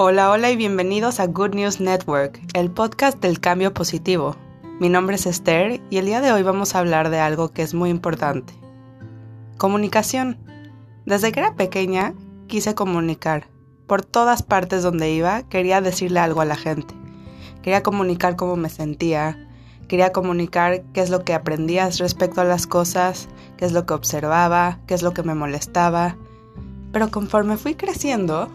Hola, hola y bienvenidos a Good News Network, el podcast del cambio positivo. Mi nombre es Esther y el día de hoy vamos a hablar de algo que es muy importante. Comunicación. Desde que era pequeña quise comunicar. Por todas partes donde iba quería decirle algo a la gente. Quería comunicar cómo me sentía. Quería comunicar qué es lo que aprendía respecto a las cosas, qué es lo que observaba, qué es lo que me molestaba. Pero conforme fui creciendo,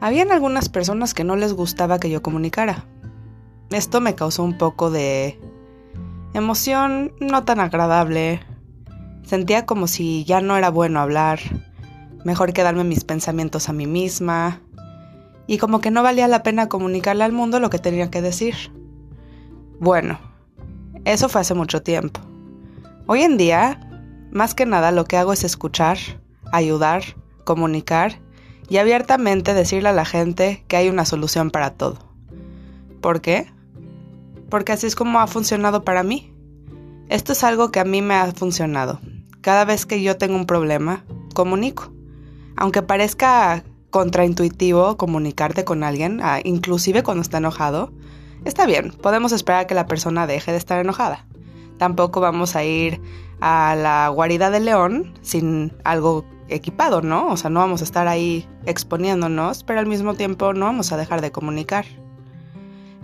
habían algunas personas que no les gustaba que yo comunicara. Esto me causó un poco de emoción no tan agradable. Sentía como si ya no era bueno hablar, mejor quedarme mis pensamientos a mí misma, y como que no valía la pena comunicarle al mundo lo que tenía que decir. Bueno, eso fue hace mucho tiempo. Hoy en día, más que nada lo que hago es escuchar, ayudar, comunicar y abiertamente decirle a la gente que hay una solución para todo. ¿Por qué? Porque así es como ha funcionado para mí. Esto es algo que a mí me ha funcionado. Cada vez que yo tengo un problema, comunico. Aunque parezca contraintuitivo comunicarte con alguien, ah, inclusive cuando está enojado, está bien, podemos esperar a que la persona deje de estar enojada. Tampoco vamos a ir a la guarida del león sin algo equipado, ¿no? O sea, no vamos a estar ahí exponiéndonos, pero al mismo tiempo no vamos a dejar de comunicar.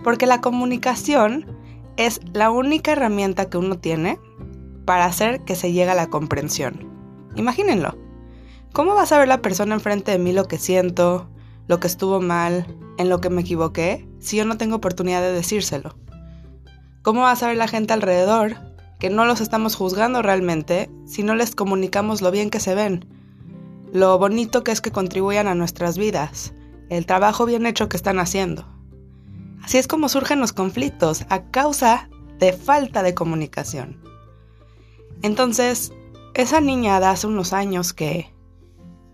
Porque la comunicación es la única herramienta que uno tiene para hacer que se llegue a la comprensión. Imagínenlo. ¿Cómo va a saber la persona enfrente de mí lo que siento, lo que estuvo mal, en lo que me equivoqué, si yo no tengo oportunidad de decírselo? ¿Cómo va a saber la gente alrededor que no los estamos juzgando realmente si no les comunicamos lo bien que se ven, lo bonito que es que contribuyan a nuestras vidas, el trabajo bien hecho que están haciendo. Así es como surgen los conflictos, a causa de falta de comunicación. Entonces, esa niña de hace unos años que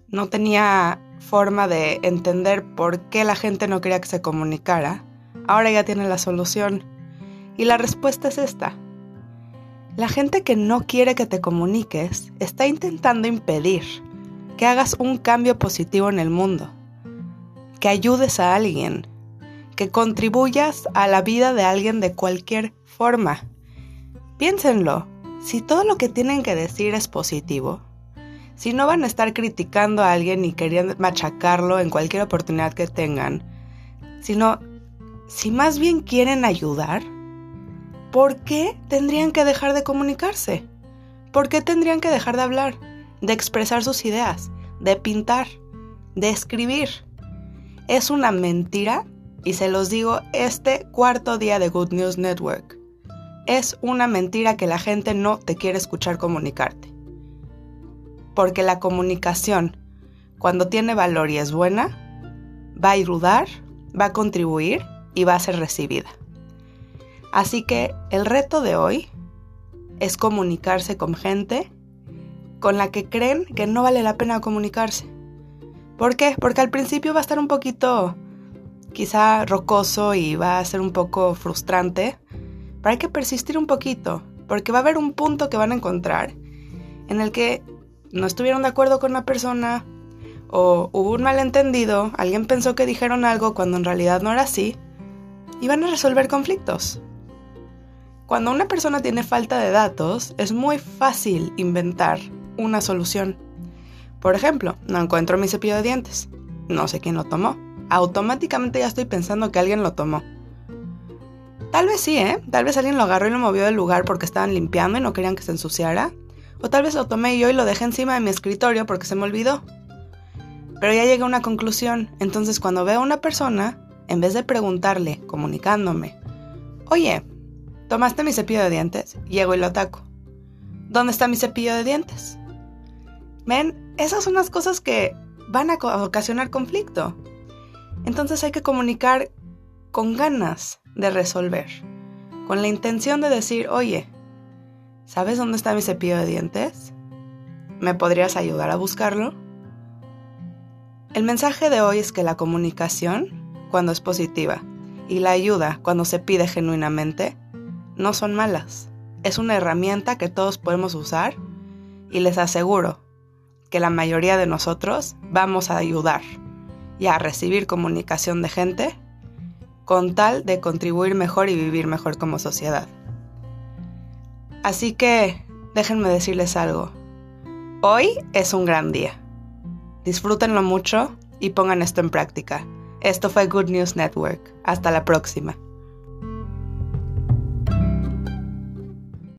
no tenía forma de entender por qué la gente no quería que se comunicara, ahora ya tiene la solución. Y la respuesta es esta. La gente que no quiere que te comuniques está intentando impedir que hagas un cambio positivo en el mundo, que ayudes a alguien, que contribuyas a la vida de alguien de cualquier forma. Piénsenlo, si todo lo que tienen que decir es positivo, si no van a estar criticando a alguien y queriendo machacarlo en cualquier oportunidad que tengan, sino si más bien quieren ayudar, ¿por qué tendrían que dejar de comunicarse? ¿Por qué tendrían que dejar de hablar? De expresar sus ideas, de pintar, de escribir. Es una mentira y se los digo este cuarto día de Good News Network. Es una mentira que la gente no te quiere escuchar comunicarte. Porque la comunicación, cuando tiene valor y es buena, va a ayudar, va a contribuir y va a ser recibida. Así que el reto de hoy es comunicarse con gente con la que creen que no vale la pena comunicarse. ¿Por qué? Porque al principio va a estar un poquito quizá rocoso y va a ser un poco frustrante, pero hay que persistir un poquito, porque va a haber un punto que van a encontrar en el que no estuvieron de acuerdo con la persona o hubo un malentendido, alguien pensó que dijeron algo cuando en realidad no era así, y van a resolver conflictos. Cuando una persona tiene falta de datos, es muy fácil inventar una solución. Por ejemplo, no encuentro mi cepillo de dientes. No sé quién lo tomó. Automáticamente ya estoy pensando que alguien lo tomó. Tal vez sí, ¿eh? Tal vez alguien lo agarró y lo movió del lugar porque estaban limpiando y no querían que se ensuciara. O tal vez lo tomé yo y lo dejé encima de mi escritorio porque se me olvidó. Pero ya llegué a una conclusión. Entonces cuando veo a una persona, en vez de preguntarle, comunicándome, oye, ¿tomaste mi cepillo de dientes? Llego y lo ataco. ¿Dónde está mi cepillo de dientes? Ven, esas son las cosas que van a ocasionar conflicto. Entonces hay que comunicar con ganas de resolver, con la intención de decir, oye, ¿sabes dónde está mi cepillo de dientes? ¿Me podrías ayudar a buscarlo? El mensaje de hoy es que la comunicación, cuando es positiva, y la ayuda, cuando se pide genuinamente, no son malas. Es una herramienta que todos podemos usar y les aseguro que la mayoría de nosotros vamos a ayudar y a recibir comunicación de gente con tal de contribuir mejor y vivir mejor como sociedad. Así que déjenme decirles algo. Hoy es un gran día. Disfrútenlo mucho y pongan esto en práctica. Esto fue Good News Network. Hasta la próxima.